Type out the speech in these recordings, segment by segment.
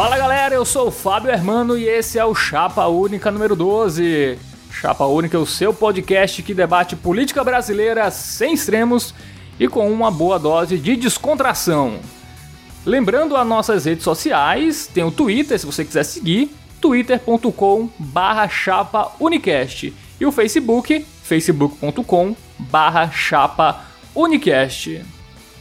Fala galera, eu sou o Fábio Hermano e esse é o Chapa Única número 12. Chapa Única é o seu podcast que debate política brasileira sem extremos e com uma boa dose de descontração. Lembrando as nossas redes sociais, tem o Twitter, se você quiser seguir, twitter.com barra chapa unicast e o Facebook, facebook.com barra chapa unicast.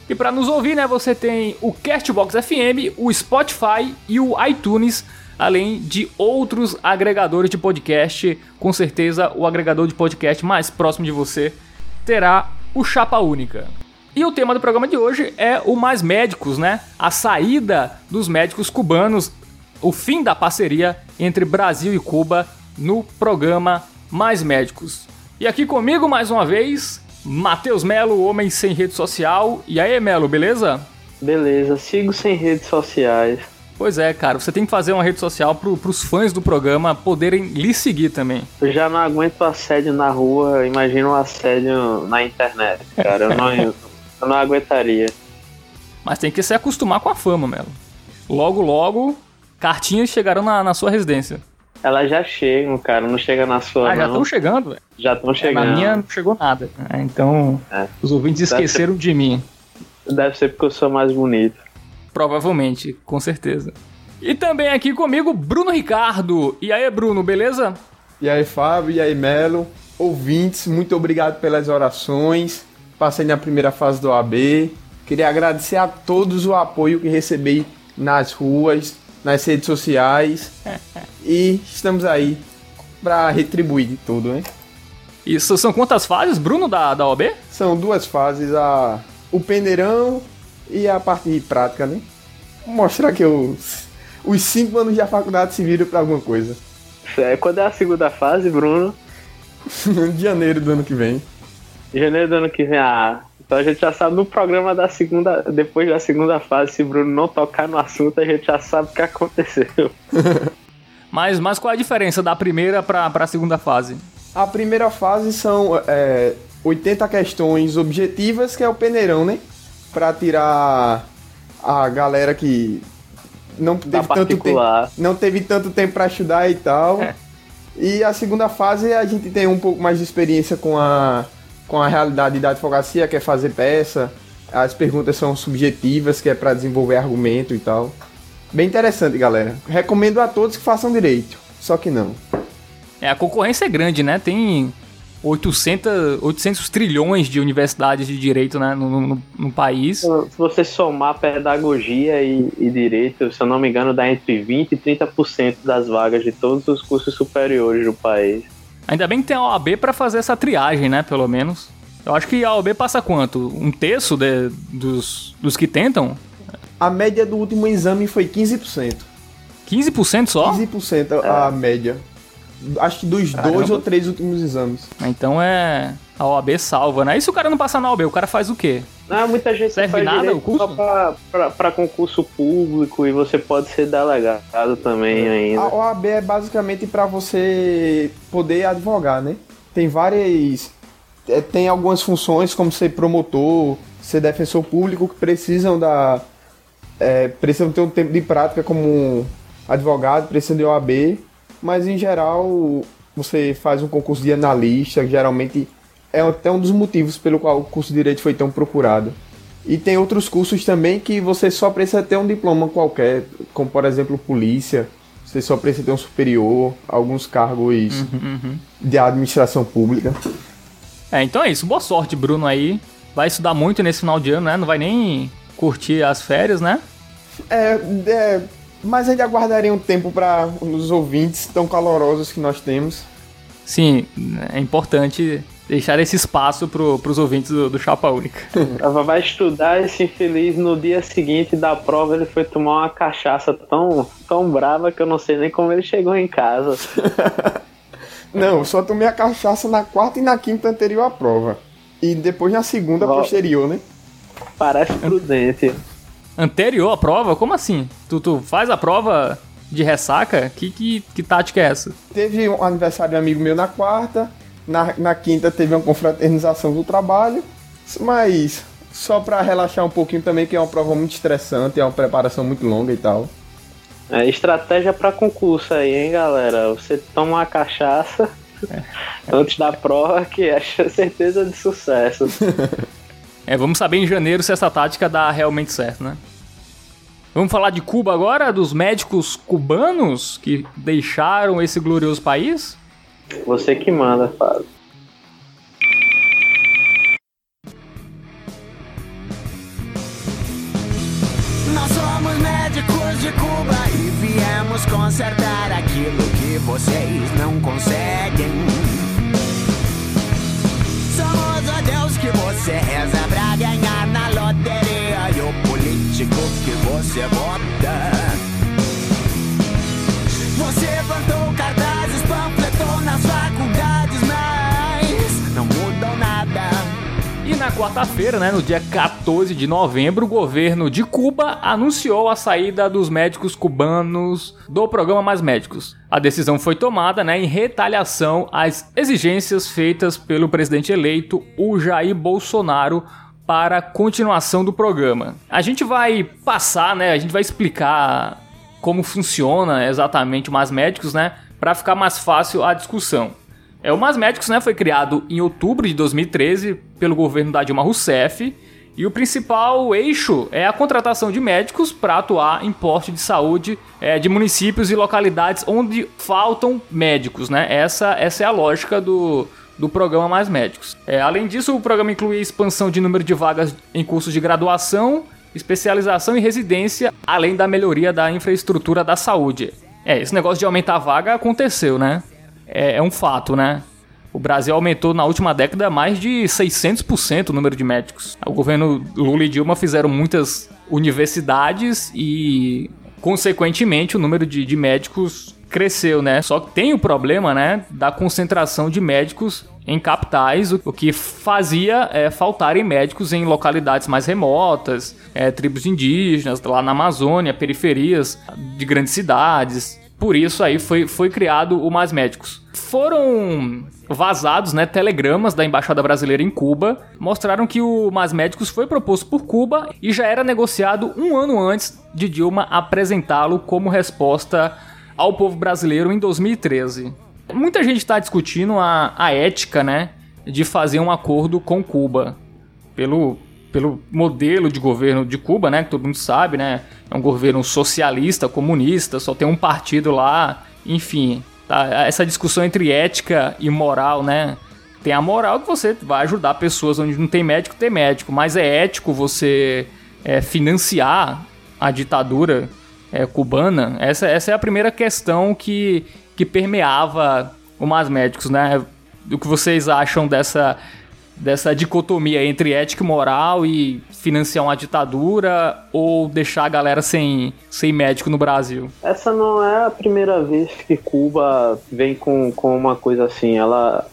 E para nos ouvir, né, você tem o Castbox FM, o Spotify e o iTunes, além de outros agregadores de podcast. Com certeza, o agregador de podcast mais próximo de você terá o Chapa Única. E o tema do programa de hoje é o Mais Médicos, né? A saída dos médicos cubanos, o fim da parceria entre Brasil e Cuba no programa Mais Médicos. E aqui comigo mais uma vez, Matheus Melo, homem sem rede social. E aí, Melo, beleza? Beleza, sigo sem redes sociais. Pois é, cara, você tem que fazer uma rede social pro, pros fãs do programa poderem lhe seguir também. Eu já não aguento assédio na rua, imagina um assédio na internet, cara. Eu não, eu não aguentaria. Mas tem que se acostumar com a fama, Melo. Logo, logo, cartinhas chegarão na, na sua residência. Elas já chegam, cara, não chega na sua. Ah, já estão chegando, velho. Já estão chegando. Na minha não chegou nada. né? Então, É. os ouvintes Deve esqueceram de mim. Deve ser porque eu sou mais bonito. Provavelmente, com certeza. E também aqui comigo, Bruno Ricardo. E aí, Bruno, beleza? E aí, Fábio, e aí, Melo, ouvintes, muito obrigado pelas orações. Passei na primeira fase do AB. Queria agradecer a todos o apoio que recebi nas ruas, nas redes sociais. e estamos aí para retribuir de tudo, né? Isso são quantas fases, Bruno, da, da OB? São duas fases, a o peneirão e a parte prática, né? Mostrar que eu, os cinco anos da faculdade se viram para alguma coisa. É, quando é a segunda fase, Bruno? de janeiro do ano que vem. Janeiro do ano que vem. Ah, então a gente já sabe no programa da segunda. Depois da segunda fase, se Bruno não tocar no assunto, a gente já sabe o que aconteceu. Mas, mas qual é a diferença da primeira pra, pra segunda fase? A primeira fase são é, 80 questões objetivas, que é o peneirão, né? Pra tirar a galera que não teve tanto tempo, não teve tanto tempo para estudar e tal. É. E a segunda fase a gente tem um pouco mais de experiência com a com a realidade da advocacia, que é fazer peça. As perguntas são subjetivas, que é para desenvolver argumento e tal. Bem interessante, galera. Recomendo a todos que façam direito. Só que não. É, a concorrência é grande, né? Tem 800, 800 trilhões de universidades de direito né, no, no, no país. Se você somar pedagogia e, e direito, se eu não me engano, dá entre 20% e 30% das vagas de todos os cursos superiores do país. Ainda bem que tem a OAB pra fazer essa triagem, né? Pelo menos. Eu acho que a OAB passa quanto? Um terço de- dos, dos que tentam? A média do último exame foi 15%. 15% só? 15% a a média. Acho que dos Caramba. dois ou três últimos exames. Então é. A OAB salva, né? E se o cara não passar na OAB, o cara faz o quê? Não, muita gente Serve faz nada o curso? só pra, pra, pra concurso público e você pode ser delegado também ainda. A OAB é basicamente para você poder advogar, né? Tem várias. é, Tem algumas funções, como ser promotor, ser defensor público, que precisam da. é, precisam ter um tempo de prática como advogado, precisam de OAB, mas em geral você faz um concurso de analista, geralmente é até um dos motivos pelo qual o curso de Direito foi tão procurado. E tem outros cursos também que você só precisa ter um diploma qualquer, como por exemplo polícia, você só precisa ter um superior, alguns cargos de administração pública. É, então é isso. Boa sorte, Bruno aí. Vai estudar muito nesse final de ano, né? Não vai nem curtir as férias, né? É, é, mas ainda aguardaria um tempo para os ouvintes tão calorosos que nós temos. Sim, é importante deixar esse espaço pro, pros ouvintes do, do Chapa Única. Ela vai estudar esse infeliz no dia seguinte da prova ele foi tomar uma cachaça tão, tão brava que eu não sei nem como ele chegou em casa. Não, eu só tomei a cachaça na quarta e na quinta anterior à prova. E depois na segunda Ó. posterior, né? Parece prudente. Anterior à prova? Como assim? Tu, tu faz a prova de ressaca? Que, que, que tática é essa? Teve um aniversário de um amigo meu na quarta, na, na quinta teve uma confraternização do trabalho, mas só pra relaxar um pouquinho também, que é uma prova muito estressante, é uma preparação muito longa e tal. É estratégia para concurso aí, hein, galera? Você toma uma cachaça é. antes da prova que é certeza de sucesso. É, vamos saber em janeiro se essa tática dá realmente certo, né? Vamos falar de Cuba agora, dos médicos cubanos que deixaram esse glorioso país? Você que manda, Fábio. Nós somos médicos de Cuba e viemos consertar aquilo que vocês não conseguem. Somos a Deus que você reza pra ganhar na loteria e o político que você vota. Você plantou quarta-feira, né, no dia 14 de novembro, o governo de Cuba anunciou a saída dos médicos cubanos do programa Mais Médicos. A decisão foi tomada né, em retaliação às exigências feitas pelo presidente eleito, o Jair Bolsonaro, para a continuação do programa. A gente vai passar, né, a gente vai explicar como funciona exatamente o Mais Médicos, né? Para ficar mais fácil a discussão. É, o Mais Médicos né, foi criado em outubro de 2013 pelo governo da Dilma Rousseff e o principal eixo é a contratação de médicos para atuar em poste de saúde é, de municípios e localidades onde faltam médicos, né? Essa, essa é a lógica do, do programa Mais Médicos. É, além disso, o programa inclui expansão de número de vagas em cursos de graduação especialização e residência, além da melhoria da infraestrutura da saúde. É, esse negócio de aumentar a vaga aconteceu, né? É, é um fato, né? O Brasil aumentou na última década mais de 600% o número de médicos. O governo Lula e Dilma fizeram muitas universidades e, consequentemente, o número de, de médicos cresceu, né? Só que tem o problema, né, da concentração de médicos em capitais, o que fazia é, faltarem médicos em localidades mais remotas, é, tribos indígenas, lá na Amazônia, periferias de grandes cidades. Por isso aí foi, foi criado o Mais Médicos. Foram vazados, né, telegramas da embaixada brasileira em Cuba, mostraram que o Mais Médicos foi proposto por Cuba e já era negociado um ano antes de Dilma apresentá-lo como resposta ao povo brasileiro em 2013. Muita gente está discutindo a, a ética, né, de fazer um acordo com Cuba. Pelo, pelo modelo de governo de Cuba, né, que todo mundo sabe, né, é um governo socialista, comunista, só tem um partido lá, enfim. Tá, essa discussão entre ética e moral, né, tem a moral que você vai ajudar pessoas onde não tem médico, tem médico, mas é ético você é, financiar a ditadura é, cubana, essa, essa é a primeira questão que, que permeava o Mais Médicos, né? O que vocês acham dessa, dessa dicotomia entre ética e moral e financiar uma ditadura ou deixar a galera sem, sem médico no Brasil? Essa não é a primeira vez que Cuba vem com, com uma coisa assim. Ela,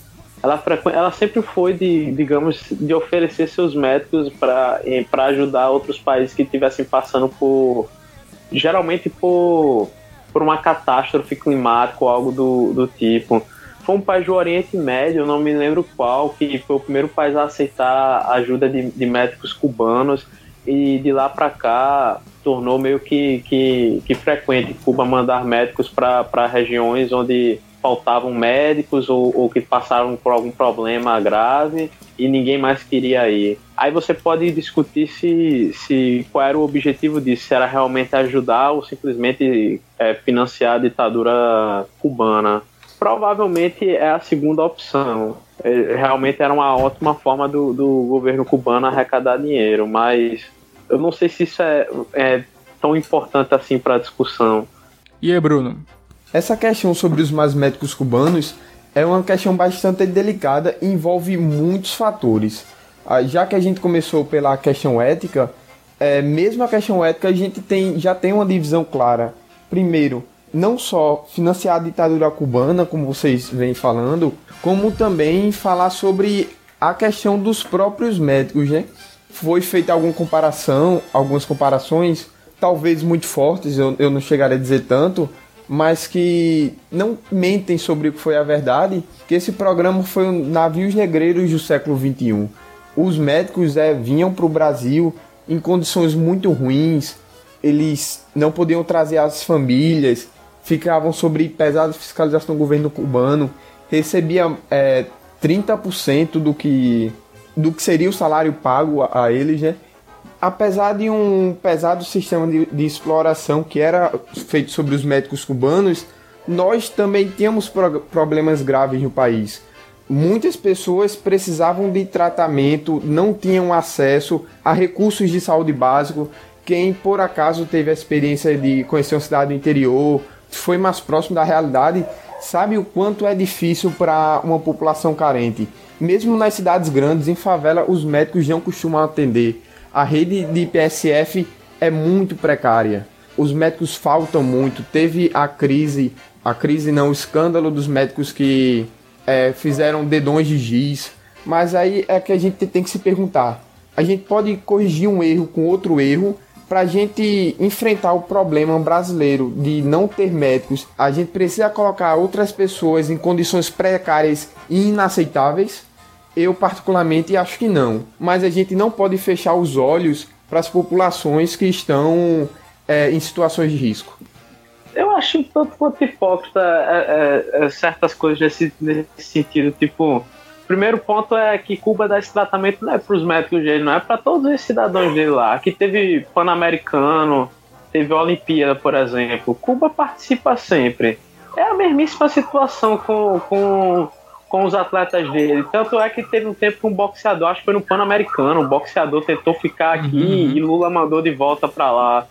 ela, ela sempre foi de, digamos, de oferecer seus médicos para ajudar outros países que estivessem passando por geralmente por, por uma catástrofe climática ou algo do, do tipo. Foi um país do Oriente Médio, não me lembro qual, que foi o primeiro país a aceitar ajuda de, de médicos cubanos e de lá para cá tornou meio que, que, que frequente Cuba mandar médicos para regiões onde faltavam médicos ou, ou que passaram por algum problema grave e ninguém mais queria ir. Aí você pode discutir se, se qual era o objetivo disso, se era realmente ajudar ou simplesmente é, financiar a ditadura cubana. Provavelmente é a segunda opção. É, realmente era uma ótima forma do, do governo cubano arrecadar dinheiro, mas eu não sei se isso é, é tão importante assim para a discussão. E aí, Bruno? Essa questão sobre os mais médicos cubanos é uma questão bastante delicada e envolve muitos fatores. Ah, já que a gente começou pela questão ética, é, mesmo a questão ética a gente tem, já tem uma divisão clara. Primeiro, não só financiar a ditadura cubana, como vocês vêm falando, como também falar sobre a questão dos próprios médicos, né? Foi feita alguma comparação, algumas comparações, talvez muito fortes, eu, eu não chegaria a dizer tanto, mas que não mentem sobre o que foi a verdade, que esse programa foi um navios negreiros do século XXI. Os médicos é, vinham para o Brasil em condições muito ruins, eles não podiam trazer as famílias, ficavam sobre pesada fiscalização do governo cubano, recebia é, 30% do que, do que seria o salário pago a, a eles, né? Apesar de um pesado sistema de, de exploração que era feito sobre os médicos cubanos, nós também tínhamos pro problemas graves no país. Muitas pessoas precisavam de tratamento, não tinham acesso a recursos de saúde básico. Quem por acaso teve a experiência de conhecer uma cidade do interior, foi mais próximo da realidade, sabe o quanto é difícil para uma população carente. Mesmo nas cidades grandes, em favela, os médicos não costumam atender. A rede de PSF é muito precária. Os médicos faltam muito. Teve a crise a crise não, o escândalo dos médicos que é, fizeram dedões de giz. Mas aí é que a gente tem que se perguntar: a gente pode corrigir um erro com outro erro para a gente enfrentar o problema brasileiro de não ter médicos, a gente precisa colocar outras pessoas em condições precárias e inaceitáveis? Eu, particularmente, acho que não. Mas a gente não pode fechar os olhos para as populações que estão é, em situações de risco eu acho um tanto quanto hipócrita é, é, é, certas coisas nesse, nesse sentido. Tipo, primeiro ponto é que Cuba dá esse tratamento não é para os médicos dele, não é para todos os cidadãos dele lá. Aqui teve Pan-Americano, teve Olimpíada, por exemplo. Cuba participa sempre. É a mesmíssima situação com, com, com os atletas dele. Tanto é que teve um tempo que um boxeador, acho que foi no Pan-Americano, um boxeador tentou ficar aqui uhum. e Lula mandou de volta para lá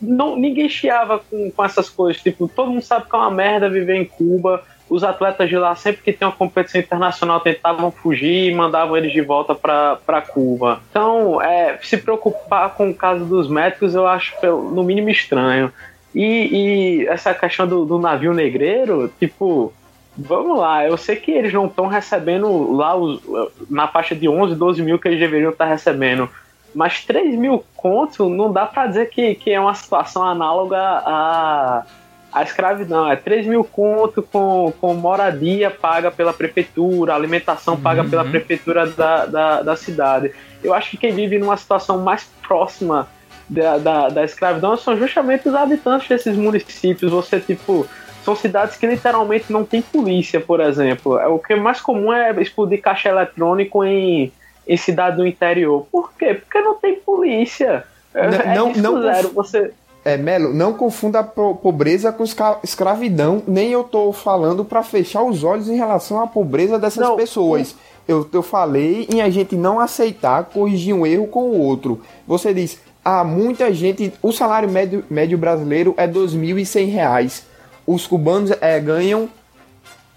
não, ninguém chiava com, com essas coisas. Tipo, todo mundo sabe que é uma merda viver em Cuba. Os atletas de lá, sempre que tem uma competição internacional, tentavam fugir e mandavam eles de volta para Cuba. Então, é, se preocupar com o caso dos médicos, eu acho no mínimo estranho. E, e essa questão do, do navio negreiro, tipo, Vamos lá, eu sei que eles não estão recebendo lá os, na faixa de 11, 12 mil que eles deveriam estar recebendo. Mas 3 mil conto não dá para dizer que, que é uma situação análoga à, à escravidão. É 3 mil conto com, com moradia paga pela prefeitura, alimentação paga uhum. pela prefeitura da, da, da, cidade. Eu acho que quem vive numa situação mais próxima da, da, da escravidão são justamente os habitantes desses municípios. Você, tipo, são cidades que literalmente não tem polícia, por exemplo. É, o que é mais comum é explodir caixa eletrônico em em cidade do interior. Por quê? Porque não tem polícia. É, não, é não, zero. Você... É, Melo, não confunda a pobreza com escravidão, nem eu tô falando para fechar os olhos em relação à pobreza dessas não, pessoas. Eu, eu falei em a gente não aceitar corrigir um erro com o outro. Você diz, ah, muita gente, o salário médio, médio brasileiro é R$ 2.100. Os cubanos é, ganham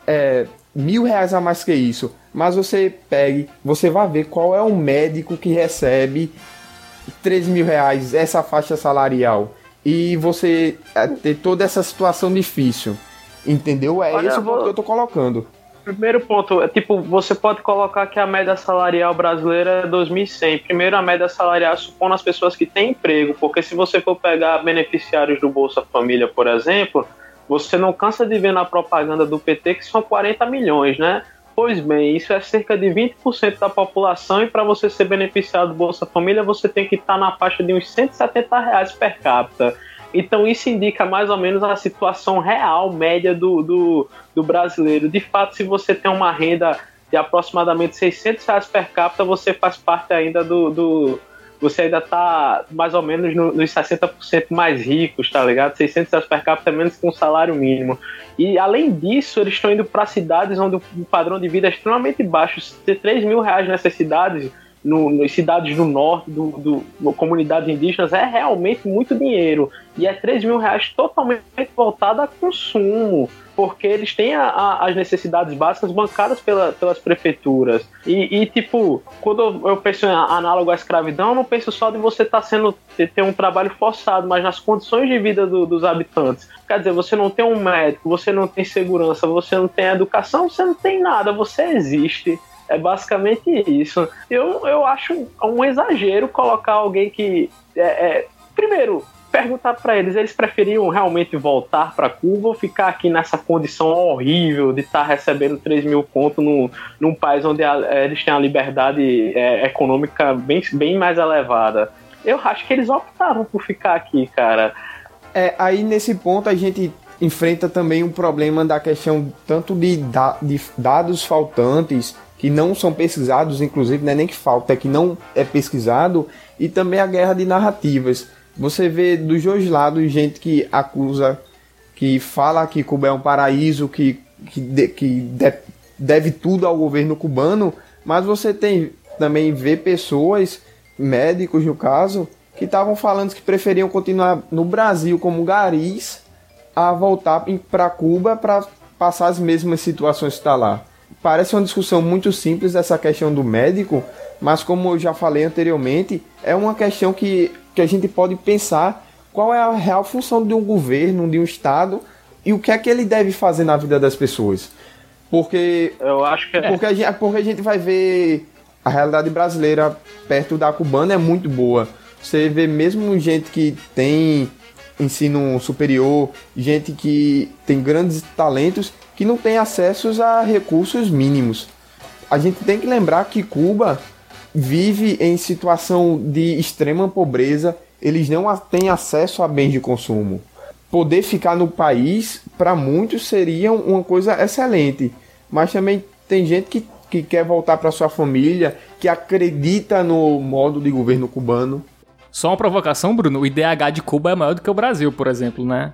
é, mil reais a mais que isso. Mas você pegue, você vai ver qual é o médico que recebe 3 mil reais, essa faixa salarial. E você é, ter toda essa situação difícil. Entendeu? É Olha, esse o ponto que eu tô colocando. Primeiro ponto, é tipo, você pode colocar que a média salarial brasileira é 2.100. Primeiro, a média salarial supõe as pessoas que têm emprego, porque se você for pegar beneficiários do Bolsa Família, por exemplo, você não cansa de ver na propaganda do PT que são 40 milhões, né? Pois bem, isso é cerca de 20% da população e para você ser beneficiado do Bolsa Família você tem que estar tá na faixa de uns 170 reais per capita. Então isso indica mais ou menos a situação real, média do, do, do brasileiro. De fato, se você tem uma renda de aproximadamente 600 reais per capita, você faz parte ainda do, do você ainda tá mais ou menos no, nos 60% mais ricos, tá ligado? 600 reais per capita menos que um salário mínimo. E além disso, eles estão indo para cidades onde o padrão de vida é extremamente baixo. Ter 3 mil reais nessas cidades, no, nas cidades do norte, do, do, comunidades indígenas, é realmente muito dinheiro. E é 3 mil reais totalmente voltado a consumo porque eles têm a, a, as necessidades básicas bancadas pela, pelas prefeituras. E, e, tipo, quando eu penso em análogo à escravidão, eu não penso só de você estar tá sendo ter, um trabalho forçado, mas nas condições de vida do, dos habitantes. Quer dizer, você não tem um médico, você não tem segurança, você não tem educação, você não tem nada, você existe. É basicamente isso. Eu, eu acho um exagero colocar alguém que. É, é, primeiro, perguntar para eles, eles preferiam realmente voltar para Cuba ou ficar aqui nessa condição horrível de estar tá recebendo 3 mil contos no, num país onde a, eles têm a liberdade é, econômica bem, bem mais elevada? eu acho que eles optaram por ficar aqui, cara. É, aí nesse ponto a gente enfrenta também um problema da questão tanto de, da, de dados faltantes que não são pesquisados, inclusive, não é nem que falta, é que não é pesquisado, e também a guerra de narrativas. Você vê dos dois lados gente que acusa, que fala que Cuba é um paraíso, que, que, de, que de, deve tudo ao governo cubano, mas você tem também vê pessoas, médicos no caso, que estavam falando que preferiam continuar no Brasil como garis a voltar para Cuba para passar as mesmas situações que está lá. Parece uma discussão muito simples essa questão do médico, mas como eu já falei anteriormente, é uma questão que, que a gente pode pensar qual é a real função de um governo, de um Estado e o que é que ele deve fazer na vida das pessoas. Porque eu acho que é. porque, a gente, porque a gente vai ver a realidade brasileira perto da cubana é muito boa. Você vê mesmo gente que tem ensino superior, gente que tem grandes talentos que não tem acesso a recursos mínimos. A gente tem que lembrar que Cuba vive em situação de extrema pobreza, eles não têm acesso a bens de consumo. Poder ficar no país, para muitos, seria uma coisa excelente, mas também tem gente que, que quer voltar para sua família, que acredita no modo de governo cubano. Só uma provocação, Bruno, o IDH de Cuba é maior do que o Brasil, por exemplo, né?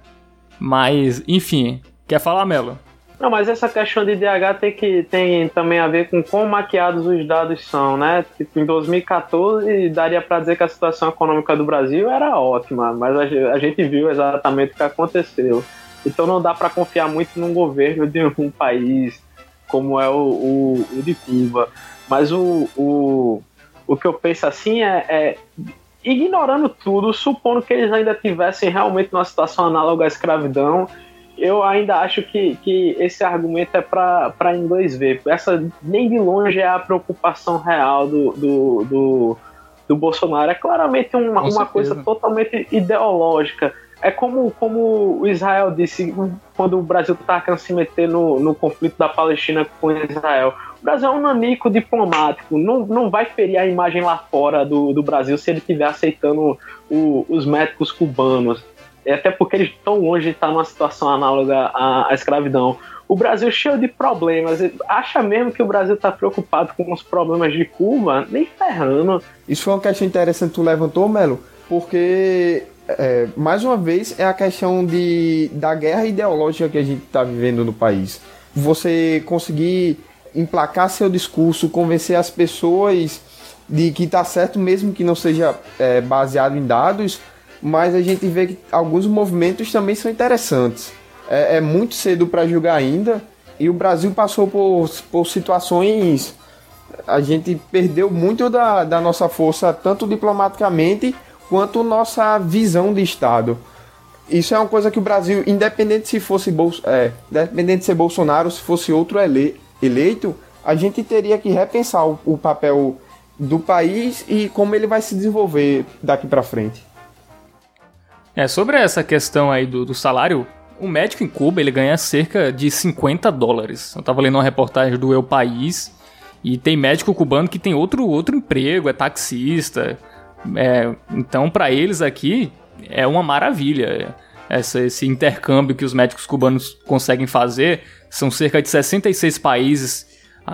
Mas, enfim, quer falar, Melo? Não, mas essa questão de IDH tem, que, tem também a ver com quão maquiados os dados são, né? Tipo, em 2014 daria para dizer que a situação econômica do Brasil era ótima, mas a, a gente viu exatamente o que aconteceu. Então não dá para confiar muito num governo de um país como é o, o, o de Cuba. Mas o, o, o que eu penso assim é, é ignorando tudo, supondo que eles ainda tivessem realmente numa situação análoga à escravidão eu ainda acho que, que esse argumento é para inglês ver. Essa nem de longe é a preocupação real do, do, do, do Bolsonaro. É claramente uma, uma coisa totalmente ideológica. É como, como o Israel disse quando o Brasil está querendo se meter no, no conflito da Palestina com Israel. O Brasil é um nanico diplomático, não, não vai ferir a imagem lá fora do, do Brasil se ele estiver aceitando o, os médicos cubanos até porque eles estão longe de estar numa situação análoga à, à escravidão. O Brasil cheio de problemas. Acha mesmo que o Brasil está preocupado com os problemas de Cuba? Nem ferrando. Isso foi uma questão interessante que tu levantou, Melo, porque é, mais uma vez é a questão de, da guerra ideológica que a gente está vivendo no país. Você conseguir emplacar seu discurso, convencer as pessoas de que está certo, mesmo que não seja é, baseado em dados, mas a gente vê que alguns movimentos também são interessantes. É, é muito cedo para julgar ainda, e o Brasil passou por, por situações. A gente perdeu muito da, da nossa força, tanto diplomaticamente quanto nossa visão de Estado. Isso é uma coisa que o Brasil, independente se fosse é, independente de ser Bolsonaro, se fosse outro ele, eleito, a gente teria que repensar o, o papel do país e como ele vai se desenvolver daqui para frente. É, sobre essa questão aí do, do salário, o médico em Cuba ele ganha cerca de 50 dólares. Eu tava lendo uma reportagem do Eu País e tem médico cubano que tem outro, outro emprego, é taxista. É, então, para eles aqui, é uma maravilha. Essa, esse intercâmbio que os médicos cubanos conseguem fazer. São cerca de 66 países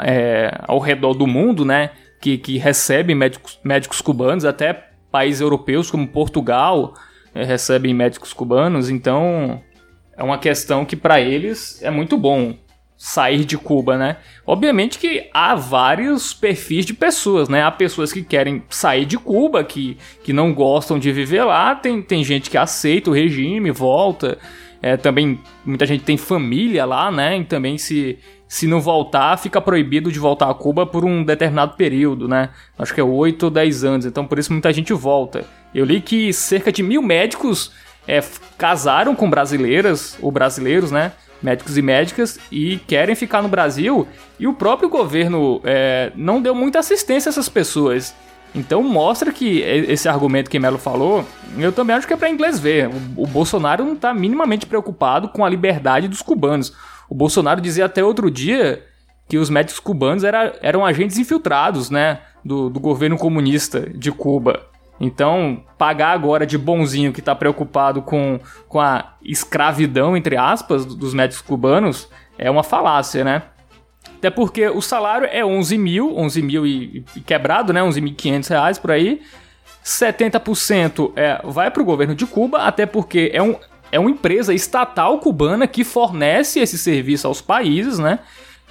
é, ao redor do mundo, né? Que, que recebem médicos, médicos cubanos, até países europeus como Portugal recebem médicos cubanos, então é uma questão que para eles é muito bom sair de Cuba, né? Obviamente que há vários perfis de pessoas, né? Há pessoas que querem sair de Cuba, que, que não gostam de viver lá, tem, tem gente que aceita o regime, volta. É, também muita gente tem família lá, né? E também se, se não voltar, fica proibido de voltar a Cuba por um determinado período, né? Acho que é 8 ou 10 anos, então por isso muita gente volta. Eu li que cerca de mil médicos é, casaram com brasileiras, ou brasileiros, né? Médicos e médicas, e querem ficar no Brasil, e o próprio governo é, não deu muita assistência a essas pessoas. Então mostra que esse argumento que Melo falou, eu também acho que é para inglês ver. O, o Bolsonaro não está minimamente preocupado com a liberdade dos cubanos. O Bolsonaro dizia até outro dia que os médicos cubanos era, eram agentes infiltrados, né, do, do governo comunista de Cuba. Então, pagar agora de bonzinho que está preocupado com, com a escravidão, entre aspas, dos médicos cubanos, é uma falácia, né? Até porque o salário é 11 mil, 11 mil e, e quebrado, né? 11.500 reais por aí. 70% é, vai para o governo de Cuba, até porque é, um, é uma empresa estatal cubana que fornece esse serviço aos países, né?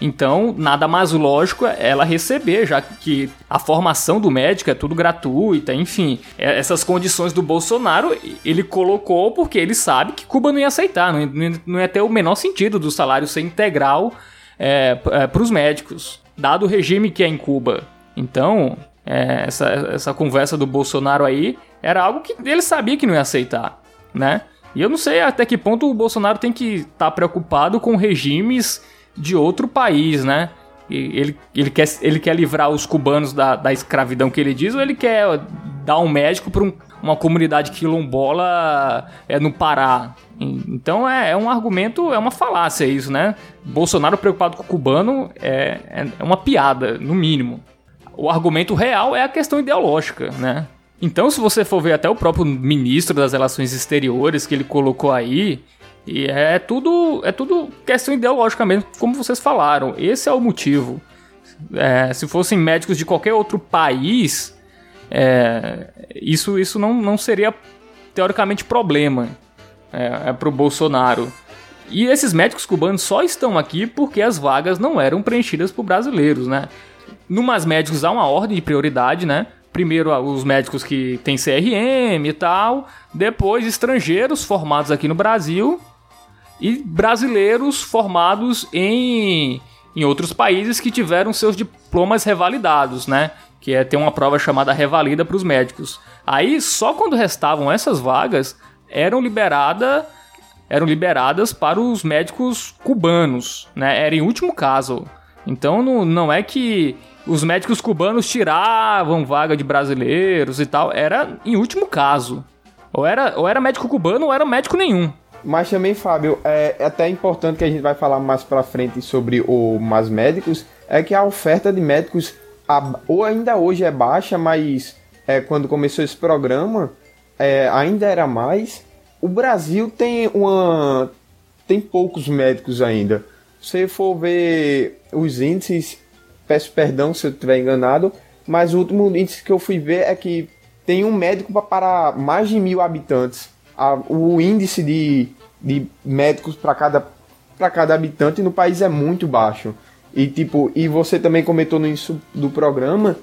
Então, nada mais lógico é ela receber, já que a formação do médico é tudo gratuita, enfim. É, essas condições do Bolsonaro ele colocou porque ele sabe que Cuba não ia aceitar, não ia, não ia ter o menor sentido do salário ser integral é, é, para os médicos, dado o regime que é em Cuba. Então, é, essa, essa conversa do Bolsonaro aí era algo que ele sabia que não ia aceitar, né? E eu não sei até que ponto o Bolsonaro tem que estar tá preocupado com regimes de outro país, né? Ele, ele, quer, ele quer livrar os cubanos da, da escravidão que ele diz, ou ele quer dar um médico para um, uma comunidade quilombola é, no Pará? Então é, é, um argumento, é uma falácia isso, né? Bolsonaro preocupado com o cubano é, é, é uma piada, no mínimo. O argumento real é a questão ideológica, né? Então, se você for ver até o próprio ministro das Relações Exteriores que ele colocou aí, e é tudo, é tudo questão ideológica mesmo, como vocês falaram. Esse é o motivo. É, se fossem médicos de qualquer outro país, é, isso, isso não, não seria teoricamente problema é, é para o Bolsonaro. E esses médicos cubanos só estão aqui porque as vagas não eram preenchidas por brasileiros, né? Numas médicos há uma ordem de prioridade, né? primeiro os médicos que têm CRM e tal, depois estrangeiros formados aqui no Brasil e brasileiros formados em, em outros países que tiveram seus diplomas revalidados, né? Que é ter uma prova chamada revalida para os médicos. Aí, só quando restavam essas vagas, eram liberada, eram liberadas para os médicos cubanos, né? Era em último caso. Então não, não é que os médicos cubanos tiravam vaga de brasileiros e tal, era em último caso. Ou era, ou era médico cubano ou era médico nenhum. Mas também, Fábio, é, é até importante que a gente vai falar mais pra frente sobre o mais médicos, é que a oferta de médicos ou ainda hoje é baixa, mas é, quando começou esse programa é, ainda era mais. O Brasil tem uma tem poucos médicos ainda. Se for ver os índices, peço perdão se eu estiver enganado, mas o último índice que eu fui ver é que tem um médico para mais de mil habitantes o índice de, de médicos para cada, cada habitante no país é muito baixo. E tipo, e você também comentou no início do programa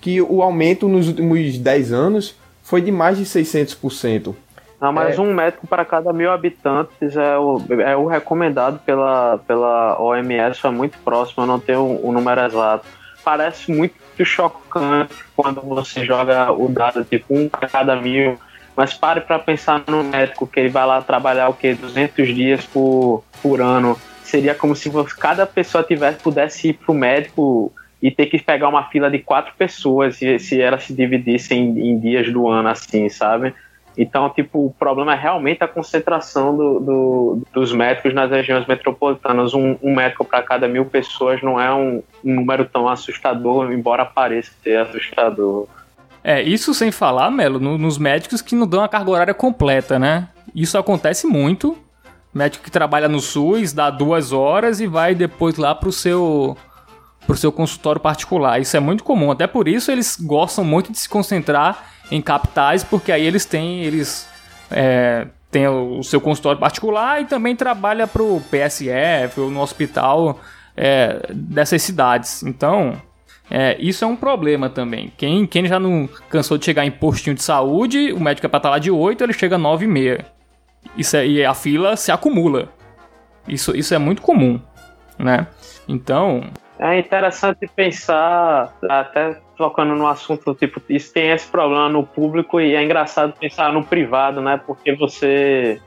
que o aumento nos últimos 10 anos foi de mais de 600%. Não, mas é... um médico para cada mil habitantes é o, é o recomendado pela, pela OMS, é muito próximo, eu não tenho o, o número exato. Parece muito chocante quando você joga o dado tipo um para cada mil mas pare para pensar no médico que ele vai lá trabalhar o que 200 dias por, por ano. Seria como se cada pessoa tivesse pudesse ir para o médico e ter que pegar uma fila de quatro pessoas se, se elas se dividissem em, em, dias do ano assim, sabe? Então, tipo, o problema é realmente a concentração do, do, dos médicos nas regiões metropolitanas. Um, um médico para cada mil pessoas não é um, um número tão assustador, embora pareça ser assustador. É, isso sem falar, Melo, no, nos médicos que não dão a carga horária completa, né? Isso acontece muito. Médico que trabalha no SUS dá duas horas e vai depois lá pro seu pro seu consultório particular. Isso é muito comum. Até por isso eles gostam muito de se concentrar em capitais, porque aí eles têm eles é, têm o seu consultório particular e também trabalha pro PSF ou no hospital é, dessas cidades. Então é, isso é um problema também. Quem, quem já não cansou de chegar em postinho de saúde, o médico é pra estar lá de 8, ele chega 9 e meia. Isso é, e a fila se acumula. Isso, isso é muito comum, né? Então... É interessante pensar, até tocando no assunto, tipo, isso tem esse problema no público e é engraçado pensar no privado, né? Porque você...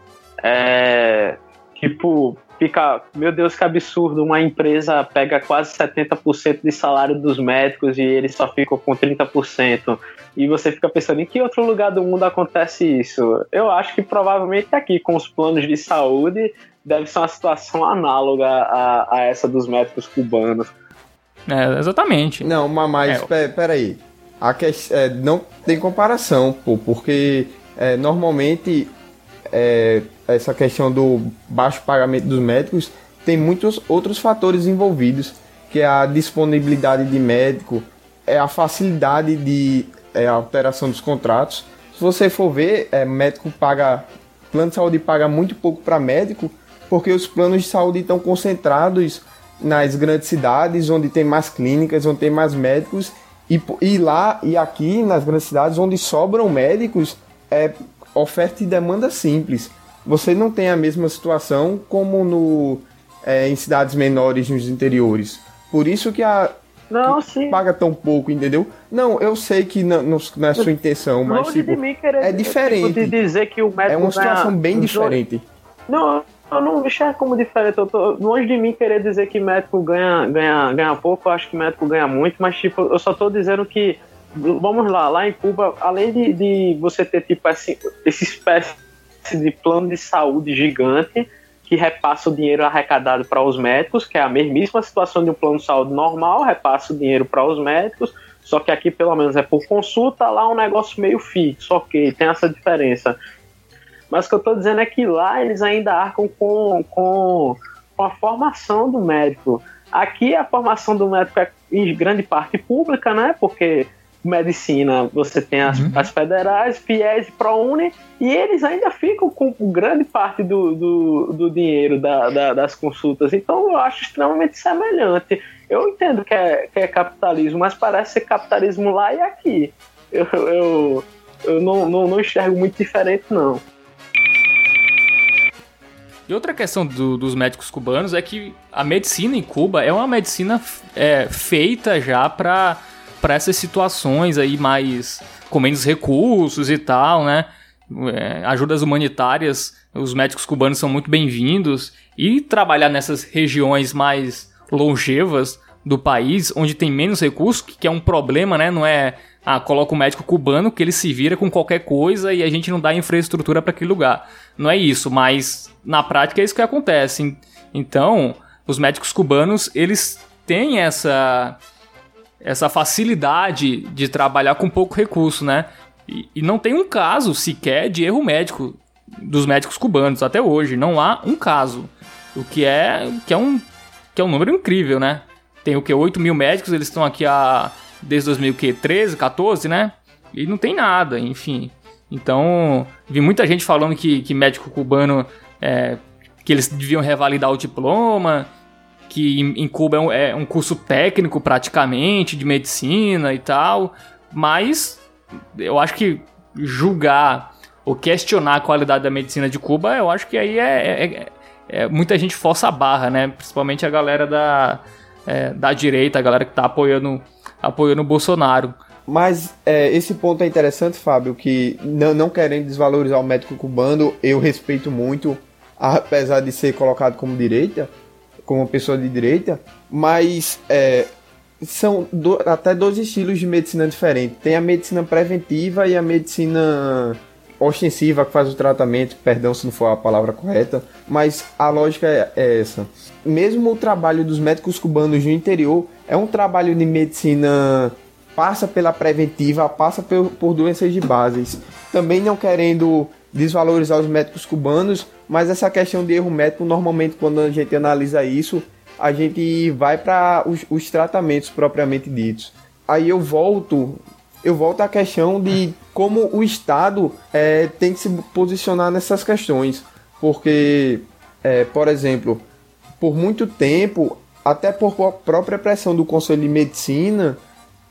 É, tipo, fica, meu Deus, que absurdo, uma empresa pega quase 70% de salário dos médicos e eles só ficam com 30%. E você fica pensando, em que outro lugar do mundo acontece isso? Eu acho que provavelmente aqui, com os planos de saúde, deve ser uma situação análoga a, a essa dos médicos cubanos. É, exatamente. Não, mas, é. peraí. a que, é, não tem comparação, pô, porque é, normalmente é, essa questão do baixo pagamento dos médicos tem muitos outros fatores envolvidos, que é a disponibilidade de médico, é a facilidade de é, alteração dos contratos. Se você for ver, é, médico paga, plano de saúde paga muito pouco para médico, porque os planos de saúde estão concentrados nas grandes cidades, onde tem mais clínicas, onde tem mais médicos, e, e lá e aqui nas grandes cidades, onde sobram médicos, é oferta e demanda simples. Você não tem a mesma situação como no, é, em cidades menores nos interiores. Por isso que a não, que sim. paga tão pouco, entendeu? Não, eu sei que não, não é sua intenção, mas tipo, mim querer, é diferente. Tipo, de dizer que o médico é uma situação ganha- bem diferente. Não, eu não enxergo como diferente. Eu tô longe de mim querer dizer que médico ganha, ganha, ganha pouco. Eu acho que médico ganha muito, mas tipo, eu só tô dizendo que vamos lá, lá em Cuba, além de, de você ter tipo esse, esse espécie de plano de saúde gigante que repassa o dinheiro arrecadado para os médicos, que é a mesmíssima situação de um plano de saúde normal, repassa o dinheiro para os médicos, só que aqui pelo menos é por consulta, lá é um negócio meio fixo, ok, tem essa diferença. Mas o que eu estou dizendo é que lá eles ainda arcam com, com, com a formação do médico. Aqui a formação do médico é em grande parte pública, né? Porque medicina você tem as, Uhum. as federais, FIES e ProUni, e eles ainda ficam com grande parte do, do, do dinheiro da, da- das consultas. Então eu acho extremamente semelhante. Eu entendo que é, que é capitalismo, mas parece ser capitalismo lá e aqui. Eu, eu, eu não, não, não enxergo muito diferente, não. E outra questão do- dos médicos cubanos é que a medicina em Cuba é uma medicina é, feita já para para essas situações aí mais com menos recursos e tal, né? É, ajudas humanitárias, os médicos cubanos são muito bem-vindos e trabalhar nessas regiões mais longevas do país, onde tem menos recursos, que é um problema, né? Não é ah, coloca o médico cubano que ele se vira com qualquer coisa e a gente não dá infraestrutura para aquele lugar. Não é isso, mas na prática é isso que acontece. Então, os médicos cubanos, eles têm essa essa facilidade de trabalhar com pouco recurso, né? E, e não tem um caso sequer de erro médico dos médicos cubanos até hoje. Não há um caso. O que é, que é, um, que é um número incrível, né? Tem o que? 8 mil médicos, eles estão aqui há, desde 2013, 14, né? E não tem nada, enfim. Então, vi muita gente falando que, que médico cubano, é, que eles deviam revalidar o diploma, que em, em Cuba é um, é um curso técnico praticamente, de medicina e tal, mas eu acho que julgar ou questionar a qualidade da medicina de Cuba, eu acho que aí é, é- é- é- muita gente força a barra, né? Principalmente a galera da, é, da direita, a galera que tá apoiando, apoiando o Bolsonaro. Mas é, esse ponto é interessante, Fábio, que não, não querendo desvalorizar o médico cubano, eu respeito muito, apesar de ser colocado como direita, como pessoa de direita, mas é, são do- até dois estilos de medicina diferentes. Tem a medicina preventiva e a medicina ostensiva que faz o tratamento, perdão se não for a palavra correta, mas a lógica é, é essa. Mesmo o trabalho dos médicos cubanos no interior é um trabalho de medicina passa pela preventiva, passa por, por doenças de bases. Também não querendo desvalorizar os médicos cubanos, mas essa questão de erro médico, normalmente quando a gente analisa isso, a gente vai para os, os tratamentos propriamente ditos. Aí eu volto, eu volto à questão de como o Estado é, tem que se posicionar nessas questões, porque, é, por exemplo, por muito tempo, até por própria pressão do Conselho de Medicina,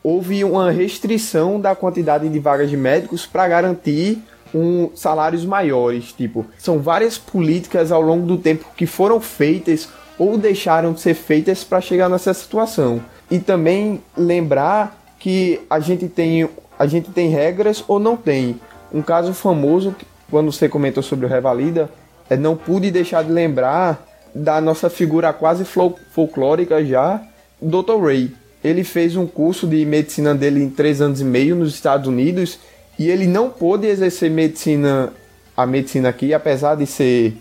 houve uma restrição da quantidade de vagas de médicos para garantir um, salários maiores. Tipo, são várias políticas ao longo do tempo que foram feitas ou deixaram de ser feitas para chegar nessa situação. E também lembrar que a gente tem a gente tem regras ou não tem. Um caso famoso, quando você comentou sobre o Revalida, é, não pude deixar de lembrar da nossa figura quase fol- folclórica já, Dr. Ray. Ele fez um curso de medicina dele em três anos e meio nos Estados Unidos e ele não pôde exercer medicina, a medicina aqui, apesar de ser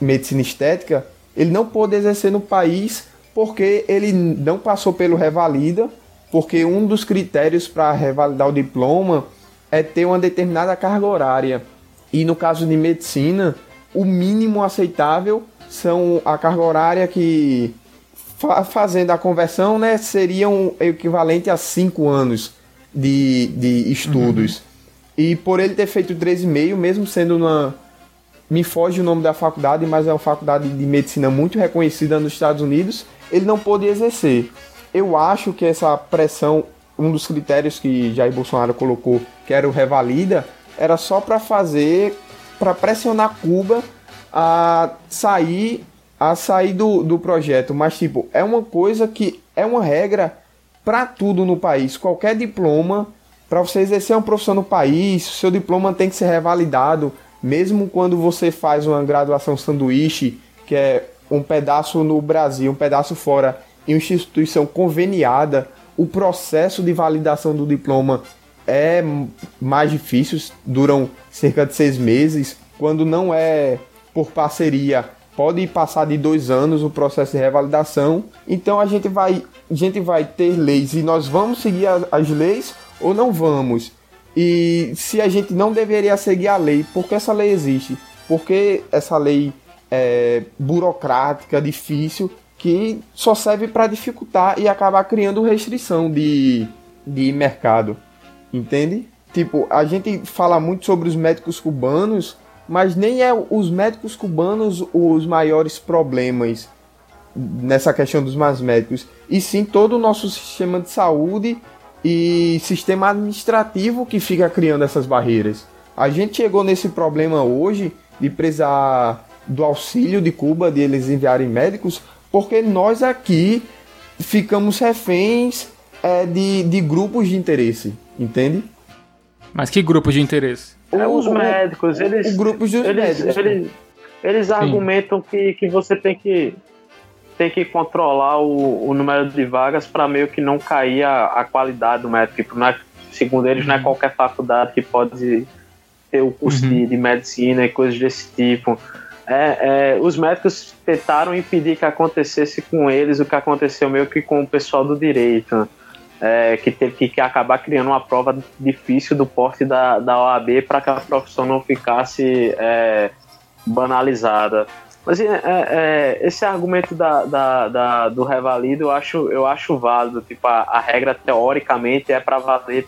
medicina estética, ele não pôde exercer no país porque ele não passou pelo Revalida, porque um dos critérios para revalidar o diploma é ter uma determinada carga horária. E no caso de medicina, o mínimo aceitável são a carga horária que, fazendo a conversão, né, seriam equivalente a 5 anos de, de estudos. Uhum. E por ele ter feito 3,5, mesmo sendo uma. Me foge o nome da faculdade, mas é uma faculdade de medicina muito reconhecida nos Estados Unidos, ele não pôde exercer. Eu acho que essa pressão, um dos critérios que Jair Bolsonaro colocou, que era o revalida, era só para fazer, para pressionar Cuba a sair, a sair do, do projeto. Mas tipo, é uma coisa que é uma regra para tudo no país. Qualquer diploma, para você exercer uma profissão no país, seu diploma tem que ser revalidado, mesmo quando você faz uma graduação sanduíche, que é um pedaço no Brasil, um pedaço fora, em uma instituição conveniada, o processo de validação do diploma é mais difícil, duram cerca de seis meses. Quando não é por parceria, pode passar de dois anos o processo de revalidação. Então a gente vai, a gente vai ter leis e nós vamos seguir as leis ou não vamos. E se a gente não deveria seguir a lei, por que essa lei existe? Porque essa lei é burocrática, difícil, que só serve para dificultar e acabar criando restrição de, de mercado. Entende? Tipo, a gente fala muito sobre os médicos cubanos, mas nem é os médicos cubanos os maiores problemas nessa questão dos mais médicos, e sim todo o nosso sistema de saúde e sistema administrativo que fica criando essas barreiras. A gente chegou nesse problema hoje de precisar do auxílio de Cuba, de eles enviarem médicos, porque nós aqui ficamos reféns é, de, de grupos de interesse. Entende? Mas que grupo de interesse? É, os médicos, eles. Os grupos dos eles, médicos. Eles, eles argumentam que, que você tem que tem que controlar o, o número de vagas para meio que não cair a, a qualidade do médico. Tipo, não é, segundo eles, não é uhum. qualquer faculdade que pode ter o curso uhum. de, de, medicina e coisas desse tipo. É, é, os médicos tentaram impedir que acontecesse com eles o que aconteceu meio que com o pessoal do direito é, que teve que, acabar criando uma prova difícil do porte da, da OAB para que a profissão não ficasse é, banalizada. Mas é, é, esse argumento da, da, da, do revalido eu acho, eu acho válido. Tipo, a, a regra teoricamente é para valer.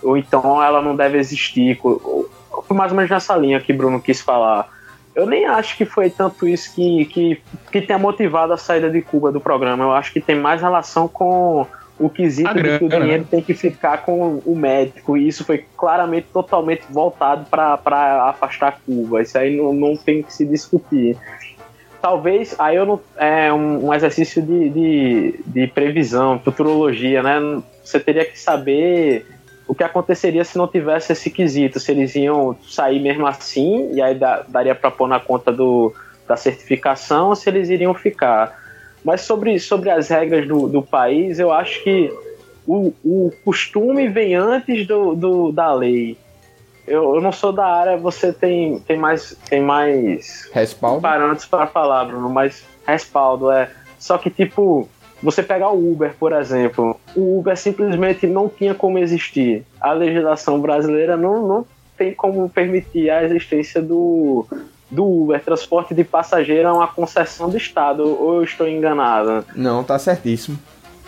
Ou então ela não deve existir. Foi mais ou menos nessa linha que Bruno quis falar. Eu nem acho que foi tanto isso que, que, que tenha motivado a saída de Cuba do programa. Eu acho que tem mais relação com o quesito grana, de que o dinheiro né? tem que ficar com o médico. E isso foi claramente, totalmente voltado para afastar Cuba. Isso aí não, não tem que se discutir. Talvez, aí eu não. É um, um exercício de, de, de previsão, futurologia, né? Você teria que saber o que aconteceria se não tivesse esse quesito, se eles iam sair mesmo assim, e aí daria para pôr na conta do, da certificação, ou se eles iriam ficar. Mas sobre, sobre as regras do, do país, eu acho que o, o costume vem antes do, do, da lei. Eu, eu não sou da área, você tem, tem mais, tem mais respaldo? parâmetros para falar, Bruno, mas respaldo é. Só que, tipo, você pegar o Uber, por exemplo, o Uber simplesmente não tinha como existir. A legislação brasileira não, não tem como permitir a existência do, do Uber, transporte de passageiro, é uma concessão do Estado, ou eu estou enganado? Não, tá certíssimo.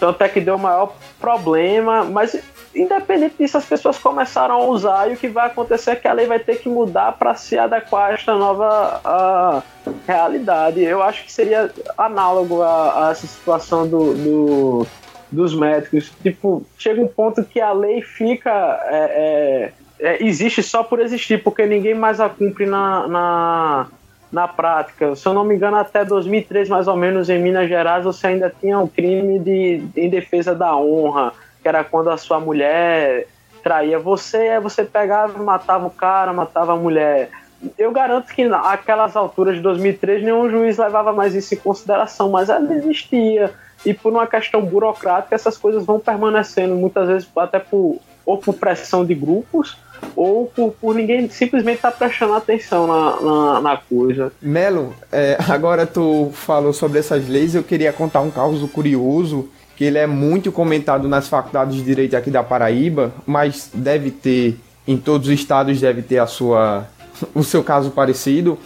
Tanto é que deu o maior problema, mas independente disso, as pessoas começaram a usar e o que vai acontecer é que a lei vai ter que mudar para se adequar a esta nova a, realidade. Eu acho que seria análogo a, a essa situação do, do, dos médicos. Tipo, chega um ponto que a lei fica. É, é, é, existe só por existir, porque ninguém mais a cumpre na, na, na prática. Se eu não me engano, até 2003, mais ou menos, em Minas Gerais, você ainda tinha um crime de, em defesa da honra, que era quando a sua mulher traía você, você pegava, matava o cara, matava a mulher. Eu garanto que naquelas alturas de 2003 nenhum juiz levava mais isso em consideração, mas ela existia. E por uma questão burocrática, essas coisas vão permanecendo, muitas vezes até por, ou por pressão de grupos, ou por, por ninguém simplesmente estar tá prestando atenção na, na, na coisa. Melo, é, agora tu falou sobre essas leis, eu queria contar um caso curioso que ele é muito comentado nas faculdades de direito aqui da Paraíba, mas deve ter em todos os estados deve ter a sua o seu caso parecido,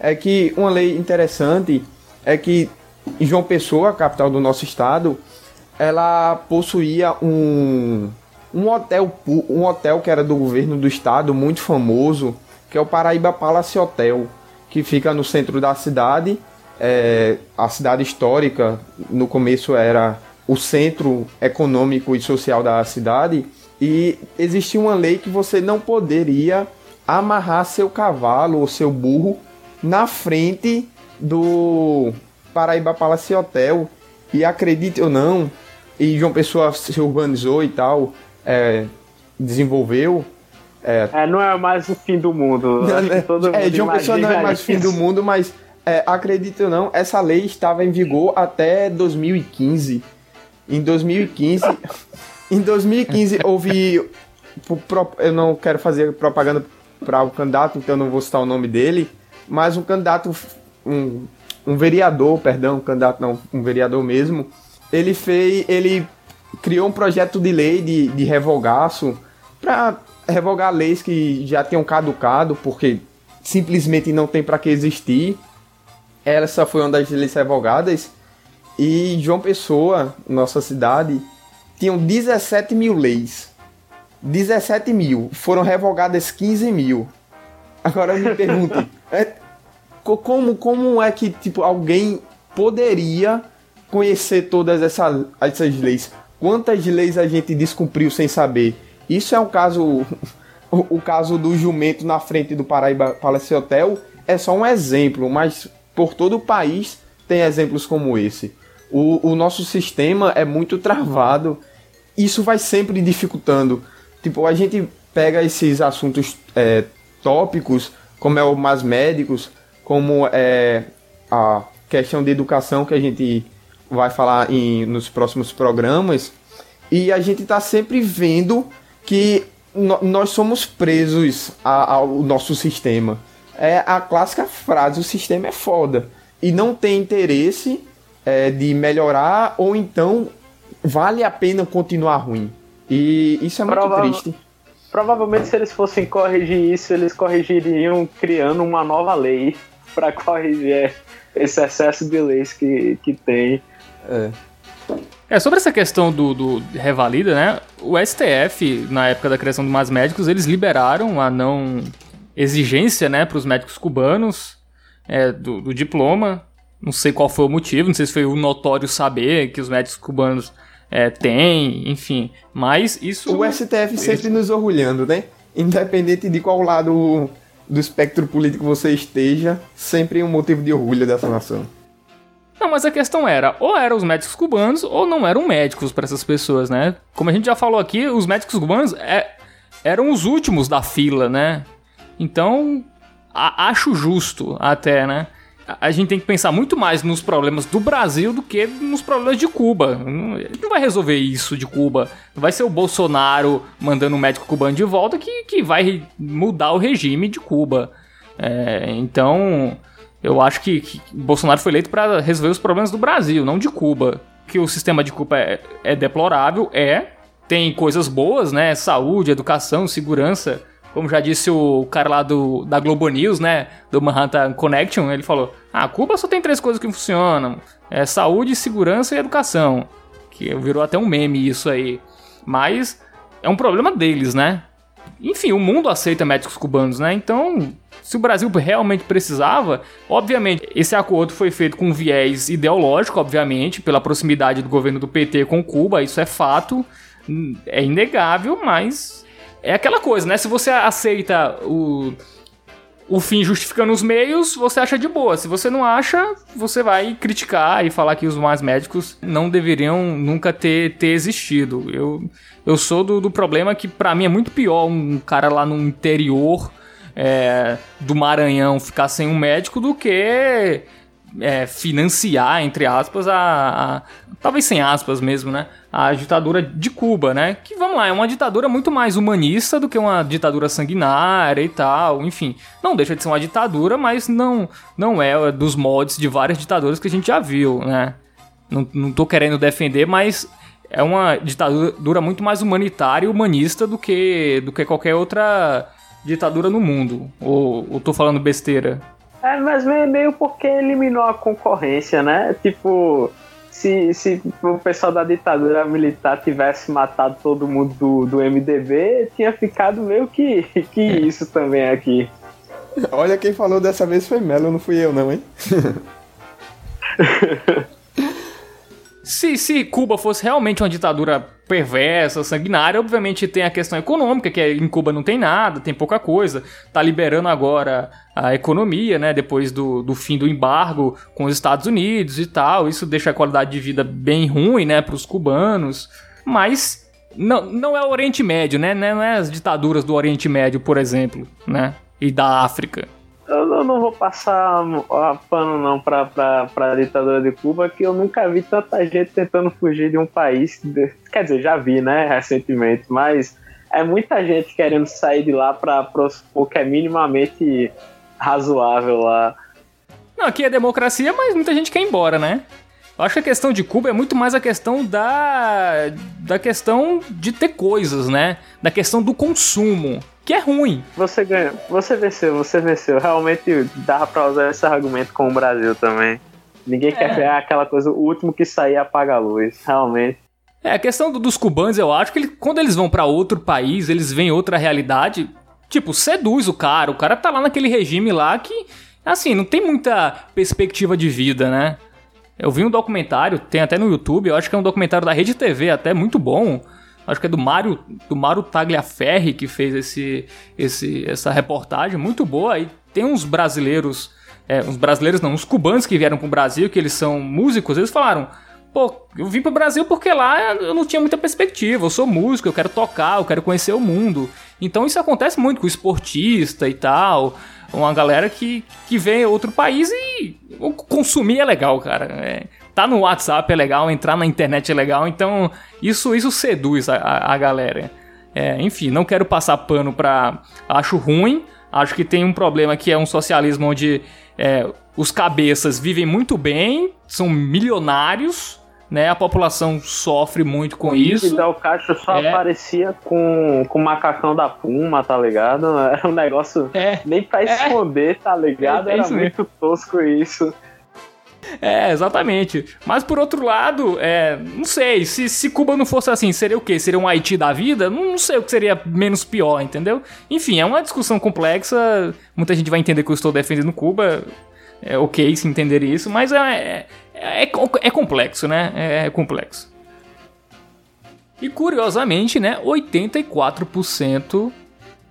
é que uma lei interessante é que João Pessoa, capital do nosso estado, ela possuía um um hotel um hotel que era do governo do estado muito famoso, que é o Paraíba Palace Hotel, que fica no centro da cidade. É, a cidade histórica no começo era o centro econômico e social da cidade e existia uma lei que você não poderia amarrar seu cavalo ou seu burro na frente do Paraíba Palace Hotel. E acredite ou não, e João Pessoa se urbanizou e tal, é, desenvolveu. É, é, não é mais o fim do mundo. Não, é, João Pessoa não é mais o fim do mundo, mas é, acredite ou não, essa lei estava em vigor até 2015. Em 2015, em 2015 houve, eu não quero fazer propaganda para o candidato, então não vou citar o nome dele, mas um candidato, um, um vereador, perdão, um candidato não, um vereador mesmo, ele fez, ele criou um projeto de lei de, de revogaço para revogar leis que já tinham caducado, porque simplesmente não tem para que existir. Essa foi uma das leis revogadas e João Pessoa, nossa cidade, tinham 17 mil leis. 17 mil. Foram revogadas 15 mil. Agora me pergunte, é, como, como é que tipo, alguém poderia conhecer todas essa, essas leis? Quantas leis a gente descumpriu sem saber? Isso é um caso. O, o caso do jumento na frente do Paraíba Palace Hotel é só um exemplo, mas por todo o país tem exemplos como esse o, o nosso sistema é muito travado. Isso vai sempre dificultando. Tipo, a gente pega esses assuntos é, tópicos, como é o mais médicos, como é a questão de educação que a gente vai falar em, nos próximos programas, e a gente está sempre vendo que no, nós somos presos a, ao nosso sistema. É a clássica frase: o sistema é foda. E não tem interesse é, de melhorar ou então vale a pena continuar ruim. E isso é muito Prova triste. Provavelmente se eles fossem corrigir isso, eles corrigiriam criando uma nova lei para corrigir esse excesso de leis que, que tem. É. É, sobre essa questão do, do revalida, né? O STF, na época da criação do Mais Médicos, eles liberaram a não exigência, né, para os médicos cubanos é, do, do, diploma. Não sei qual foi o motivo, não sei se foi o notório saber que os médicos cubanos é, têm, enfim. Mas isso. O STF sempre nos orgulhando, né? Independente de qual lado do espectro político você esteja, sempre um motivo de orgulho dessa nação. Mas a questão era, ou eram os médicos cubanos, ou não eram médicos para essas pessoas, né? Como a gente já falou aqui, os médicos cubanos é, eram os últimos da fila, né? Então, a, acho justo até, né? a gente tem que pensar muito mais nos problemas do Brasil do que nos problemas de Cuba. Não vai resolver isso de Cuba. Vai ser o Bolsonaro mandando um médico cubano de volta que, que vai mudar o regime de Cuba. É, então, eu acho que, que Bolsonaro foi eleito para resolver os problemas do Brasil, não de Cuba. Que o sistema de Cuba é, é deplorável, é. Tem coisas boas, né? Saúde, educação, segurança como já disse o cara lá do, da Globo News, né? Do Manhattan Connection, ele falou: Ah, Cuba só tem três coisas que funcionam: é saúde, segurança e educação. Que virou até um meme isso aí. Mas é um problema deles, né? Enfim, o mundo aceita médicos cubanos, né? Então, se o Brasil realmente precisava, obviamente, esse acordo foi feito com viés ideológico, obviamente, pela proximidade do governo do PT com Cuba, isso é fato, é inegável, mas é aquela coisa, né? Se você aceita o, o fim justificando os meios, você acha de boa. Se você não acha, você vai criticar e falar que os mais médicos não deveriam nunca ter, ter existido. Eu, eu sou do, do problema que para mim é muito pior um cara lá no interior é, do Maranhão ficar sem um médico do que é, financiar, entre aspas, a, a, Talvez sem aspas mesmo, né? A ditadura de Cuba, né? Que, vamos lá, é uma ditadura muito mais humanista do que uma ditadura sanguinária e tal, enfim. Não deixa de ser uma ditadura, mas não, não é dos mods de várias ditaduras que a gente já viu, né? Não, não tô querendo defender, mas é uma ditadura muito mais humanitária e humanista do que, do que qualquer outra ditadura no mundo. Ou, ou tô falando besteira? É, mas meio porque eliminou a concorrência, né? Tipo, se, se o pessoal da ditadura militar tivesse matado todo mundo do, do MDB, tinha ficado meio que, que isso também aqui. Olha, quem falou dessa vez foi Melo, não fui eu não, hein? se, se Cuba fosse realmente uma ditadura perversa, sanguinária, obviamente tem a questão econômica, que em Cuba não tem nada, tem pouca coisa, tá liberando agora a economia, né, depois do, do fim do embargo com os Estados Unidos e tal, isso deixa a qualidade de vida bem ruim, né, pros cubanos, mas não, não é o Oriente Médio, né, não é as ditaduras do Oriente Médio, por exemplo, né, e da África. Eu não vou passar pano não pra, pra, pra ditadura de Cuba, que eu nunca vi tanta gente tentando fugir de um país. Quer dizer, já vi, né, recentemente, mas é muita gente querendo sair de lá pra supor que é minimamente razoável lá. Não, aqui é democracia, mas muita gente quer ir embora, né? Eu acho que a questão de Cuba é muito mais a questão da. da questão de ter coisas, né? Da questão do consumo que é ruim. Você ganhou, você venceu, você venceu. Realmente dá pra usar esse argumento com o Brasil também. Ninguém é. quer ver aquela coisa, o último que sair apaga a luz, realmente. É, a questão do, dos cubanos, eu acho que ele, quando eles vão para outro país, eles veem outra realidade, tipo, seduz o cara. O cara tá lá naquele regime lá que, assim, não tem muita perspectiva de vida, né? Eu vi um documentário, tem até no YouTube, eu acho que é um documentário da Rede TV, até muito bom, acho que é do Mário, do Mário Tagliaferri que fez esse, esse, essa reportagem, muito boa. E tem uns brasileiros, é, uns brasileiros não, uns cubanos que vieram pro Brasil, que eles são músicos, eles falaram, pô, eu vim pro Brasil porque lá eu não tinha muita perspectiva, eu sou músico, eu quero tocar, eu quero conhecer o mundo. Então isso acontece muito com o esportista e tal, uma galera que, que vem outro país e consumir é legal, cara. É, tá no WhatsApp é legal, entrar na internet é legal, então isso, isso seduz a, a, a galera. É, enfim, não quero passar pano pra. Acho ruim, acho que tem um problema que é um socialismo onde é, os cabeças vivem muito bem, são milionários, né? A população sofre muito com isso. E o Castro só é. aparecia com, com o macacão da Puma, tá ligado? Era um negócio é. nem pra é. esconder, tá ligado? É, Era muito tosco isso. É, exatamente. Mas por outro lado, é, não sei, se, se Cuba não fosse assim, seria o quê? Seria um Haiti da vida? Não, não, sei o que seria menos pior, entendeu? Enfim, é uma discussão complexa. Muita gente vai entender que eu estou defendendo Cuba. É ok se entender isso, mas é, é, é, é complexo, né? É, é complexo. E curiosamente, né, 84%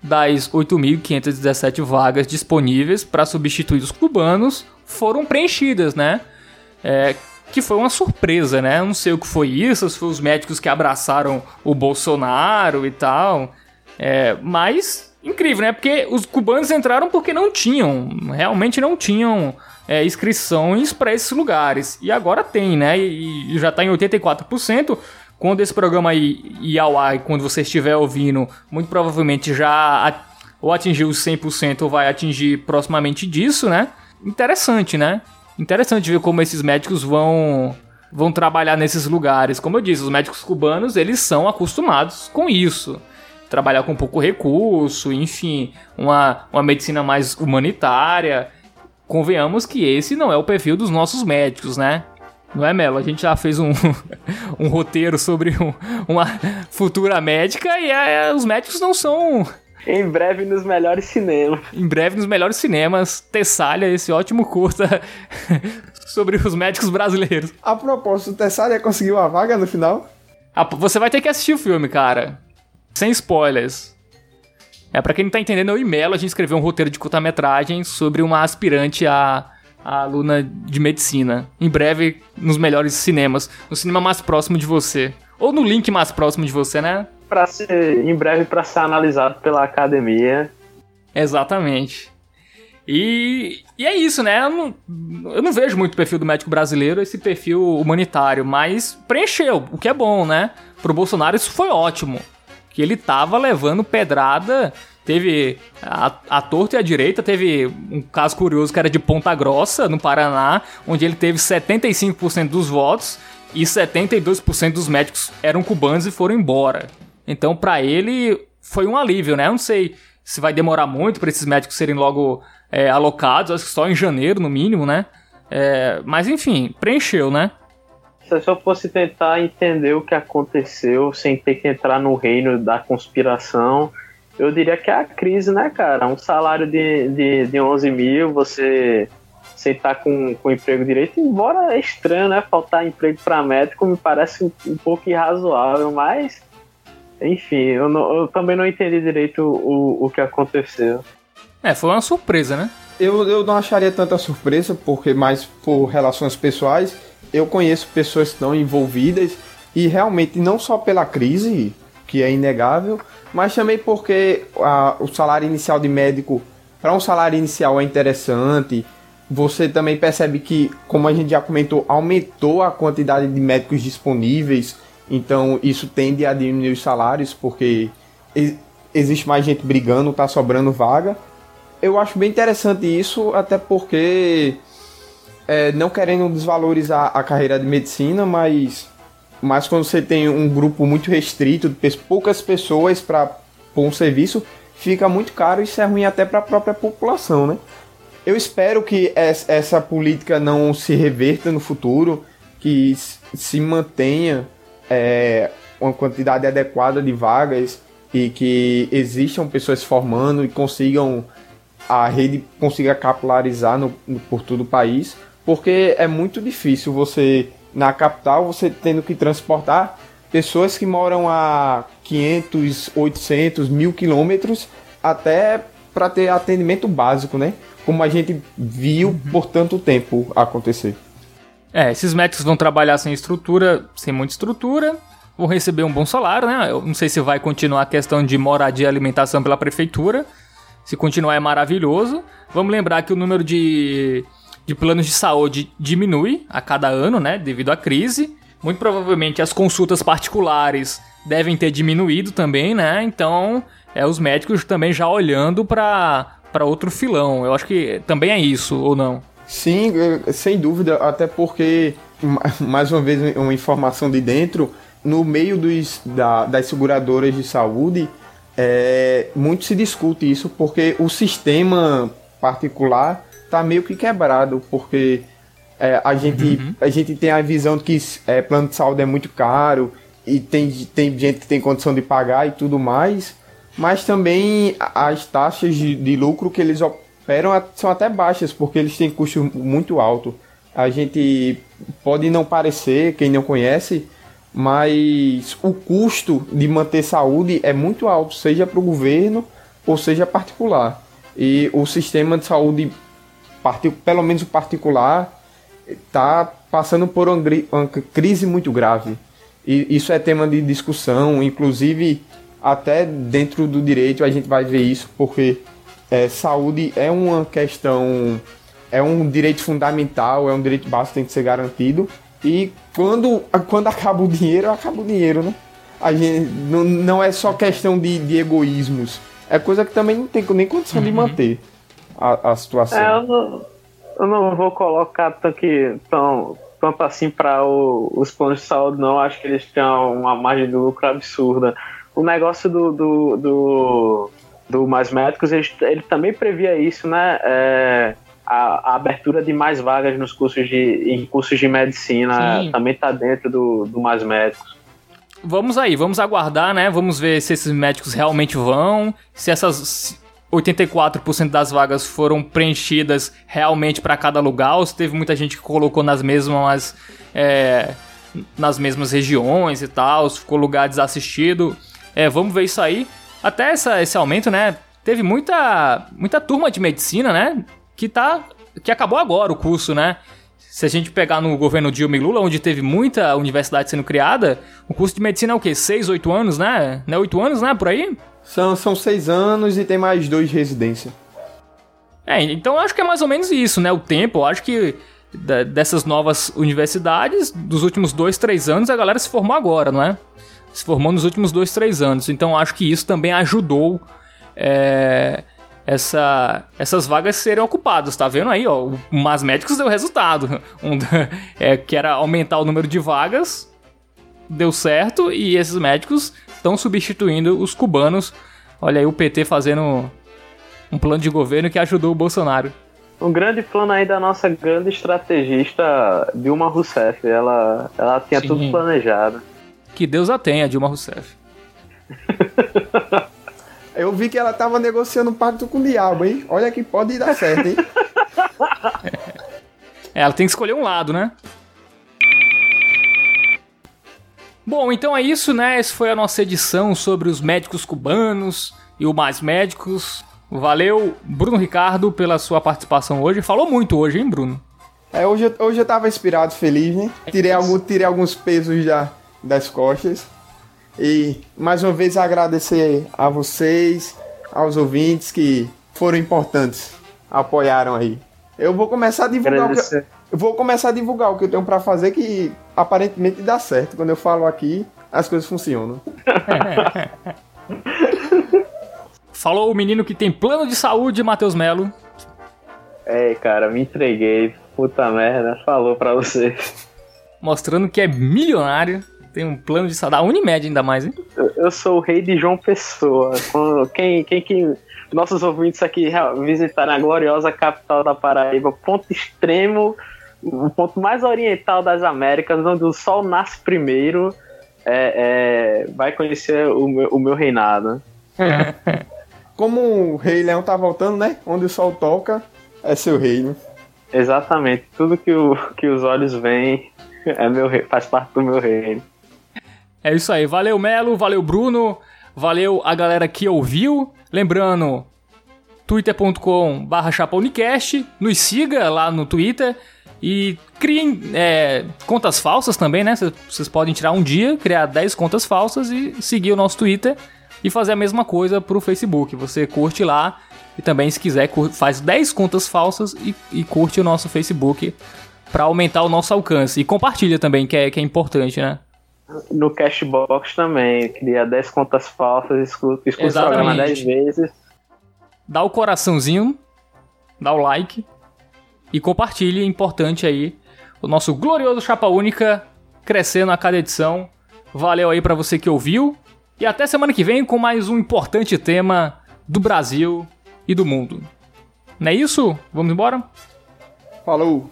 das 8.517 vagas disponíveis para substituir os cubanos foram preenchidas, né? É, que foi uma surpresa, né? Não sei o que foi isso, se foi os médicos que abraçaram o Bolsonaro e tal. É, mas incrível, né? Porque os cubanos entraram porque não tinham, realmente não tinham é, inscrições para esses lugares. E agora tem, né? E, e já está em 84%. Quando esse programa aí ir ao ar, quando você estiver ouvindo, muito provavelmente já ou atingiu os 100% ou vai atingir proximamente disso, né? interessante, né? Interessante ver como esses médicos vão vão trabalhar nesses lugares. Como eu disse, os médicos cubanos, eles são acostumados com isso. Trabalhar com pouco recurso, enfim, uma, uma medicina mais humanitária. Convenhamos que esse não é o perfil dos nossos médicos, né? Não é, Melo? A gente já fez um, um roteiro sobre um, uma futura médica e é, os médicos não são em breve nos melhores cinemas. Em breve nos melhores cinemas, Tessália, esse ótimo curta sobre os médicos brasileiros. A propósito, Tessália conseguiu a vaga no final? Ah, você vai ter que assistir o filme, cara. Sem spoilers. É, pra quem não tá entendendo, eu e Melo, a gente escreveu um roteiro de curta-metragem sobre uma aspirante a, a aluna de medicina. Em breve, nos melhores cinemas. No cinema mais próximo de você. Ou no link mais próximo de você, né? para ser em breve para ser analisado pela academia. Exatamente. E, e é isso, né? Eu não, eu não vejo muito o perfil do médico brasileiro, esse perfil humanitário, mas preencheu, o que é bom, né? Pro Bolsonaro isso foi ótimo. Que ele tava levando pedrada Teve a, a torta e a direita, teve um caso curioso que era de Ponta Grossa, no Paraná, onde ele teve 75% dos votos e 72% dos médicos eram cubanos e foram embora. Então, para ele, foi um alívio, né? Eu não sei se vai demorar muito para esses médicos serem logo é, alocados, acho que só em janeiro, no mínimo, né? É, mas enfim, preencheu, né? Se eu fosse tentar entender o que aconteceu sem ter que entrar no reino da conspiração, eu diria que é a crise, né, cara? Um salário de, de, de 11 mil, você sem estar com, com emprego direito, embora é estranho, né? Faltar emprego para médico me parece um, um, pouco irrazoável, mas enfim, eu, não, eu também não entendi direito o, o que aconteceu. É, foi uma surpresa, né? Eu, eu não acharia tanta surpresa, porque mais por relações pessoais, eu conheço pessoas que estão envolvidas e realmente não só pela crise, que é inegável, mas também porque a, o salário inicial de médico, para um salário inicial é interessante. Você também percebe que, como a gente já comentou, aumentou a quantidade de médicos disponíveis, então isso tende a diminuir os salários, porque existe mais gente brigando, está sobrando vaga eu acho bem interessante isso, até porque é, não querendo desvalorizar a carreira de medicina, mas, mas quando você tem um grupo muito restrito, poucas pessoas para um serviço, fica muito caro e isso é ruim até para a própria população, né? Eu espero que essa política não se reverta no futuro, que se mantenha é, uma quantidade adequada de vagas e que existam pessoas formando e consigam a rede consiga capilarizar no, no, por todo o país, porque é muito difícil você, na capital, você tendo que transportar pessoas que moram a 500, 800, mil quilômetros até para ter atendimento básico, né? Como a gente viu uhum. por tanto tempo acontecer. É, esses médicos vão trabalhar sem estrutura, sem muita estrutura, vão receber um bom salário, né? Eu não sei se vai continuar a questão de moradia e alimentação pela prefeitura, se continuar é maravilhoso. Vamos lembrar que o número de, de planos de saúde diminui a cada ano, né? Devido à crise. Muito provavelmente as consultas particulares devem ter diminuído também, né? Então, é os médicos também já olhando para para outro filão. Eu acho que também é isso, ou não? Sim, sem dúvida, até porque, mais uma vez, uma informação de dentro, no meio dos, da, das seguradoras de saúde, é, muito se discute isso porque o sistema particular está meio que quebrado, porque é, a, gente, uhum. a gente tem a visão de que é, plano de saúde é muito caro e tem, tem gente que tem condição de pagar e tudo mais, mas também as taxas de, de lucro que eles operam são até baixas, porque eles têm custo muito alto. A gente pode não parecer, quem não conhece, mas o custo de manter saúde é muito alto, seja para o governo ou seja particular. E o sistema de saúde, pelo menos o particular, está passando por uma crise muito grave. E isso é tema de discussão, inclusive até dentro do direito a gente vai ver isso, porque é, saúde é uma questão, é um direito fundamental, é um direito básico que tem que ser garantido. E quando, quando acaba o dinheiro, acaba o dinheiro, né? A gente, não, não é só questão de, de egoísmos. É coisa que também não tem nem condição uhum. de manter a, a situação. É, eu, não, eu não vou colocar tanto, que, tão, tanto assim para os planos de saúde, não. Acho que eles têm uma margem de lucro absurda. O negócio do, do, do, do Mais Médicos, ele, ele também previa isso, né? É, a, a, abertura de mais vagas nos cursos de, em cursos de medicina Sim. também está dentro do, do Mais Médicos. Vamos aí, vamos aguardar, né? Vamos ver se esses médicos realmente vão, se essas 84% das vagas foram preenchidas realmente para cada lugar, ou se teve muita gente que colocou nas mesmas é, nas mesmas regiões e tal, se ficou lugar desassistido. É, vamos ver isso aí. Até essa, esse aumento, né? Teve muita, muita turma de medicina, né? que tá que acabou agora o curso, né? Se a gente pegar no governo Dilma e Lula, onde teve muita universidade sendo criada, o curso de medicina é o quê? 6, 8 anos, né? Não é 8 anos, né? Por aí? São, são 6 anos e tem mais dois de residência. É, então acho que é mais ou menos isso, né? O tempo, acho que dessas novas universidades, dos últimos 2, 3 anos, a galera se formou agora, não é? Se formou nos últimos 2, 3 anos. Então acho que isso também ajudou é, essa, essas vagas serem ocupadas. Tá vendo aí, ó? O Mas Médicos deu resultado. Um, é, que era aumentar o número de vagas, deu certo, e esses médicos estão substituindo os cubanos. Olha aí o PT fazendo um plano de governo que ajudou o Bolsonaro. Um grande plano aí da nossa grande estrategista Dilma Rousseff. Ela, ela tinha Sim. tudo planejado. Que Deus a tenha, Dilma Rousseff. Eu vi que ela tava negociando um pacto com o diabo, hein? Olha que pode dar certo, hein? É, ela tem que escolher um lado, né? Bom, então é isso, né? Essa foi a nossa edição sobre os médicos cubanos e o Mais Médicos. Valeu, Bruno Ricardo, pela sua participação hoje. Falou muito hoje, hein, Bruno? É, hoje, eu- hoje eu tava inspirado, feliz, né? Tirei, algum, tirei alguns pesos já das costas. E mais uma vez agradecer a vocês, aos ouvintes que foram importantes, apoiaram aí. Eu vou começar a divulgar o que eu, vou começar a divulgar o que eu tenho pra fazer que aparentemente dá certo. Quando eu falo aqui, as coisas funcionam. Falou o menino que tem plano de saúde, Matheus Melo. É, cara, me entreguei. Puta merda, falou pra você. Mostrando que é milionário. Tem um plano de saúde. Da Unimed ainda mais, hein? Eu, eu sou o rei de João Pessoa. Quem, quem que. Nossos ouvintes aqui visitarem a gloriosa capital da Paraíba, ponto extremo, o ponto mais oriental das Américas, onde o sol nasce primeiro, é, é, vai conhecer o meu, o meu reinado. Como o Rei Leão tá voltando, né? Onde o sol toca, é seu reino. Exatamente. Tudo que, o, que os olhos veem é meu, rei- faz parte do meu reino. É isso aí. Valeu, Melo. Valeu, Bruno. Valeu a galera que ouviu. Lembrando, twitter.com barra chapaunicast. Nos siga lá no Twitter. E criem é, contas falsas também, né? Cê- Vocês podem tirar um dia, criar 10 contas falsas e seguir o nosso Twitter. E fazer a mesma coisa pro Facebook. Você curte lá. E também, se quiser, faz 10 contas falsas e, e curte o nosso Facebook para aumentar o nosso alcance. E compartilha também, que é, que é importante, né? No Cashbox também, cria 10 contas falsas, escuta, escuta o programa Exatamente. 10 vezes. dá o coraçãozinho, dá o like e compartilhe, é importante aí, o nosso glorioso Chapa Única crescendo a cada edição. Valeu aí pra você que ouviu e até semana que vem com mais um importante tema do Brasil e do mundo. Não é isso? Vamos embora? Falou!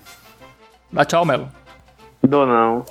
Dá tchau, Melo. Dou não.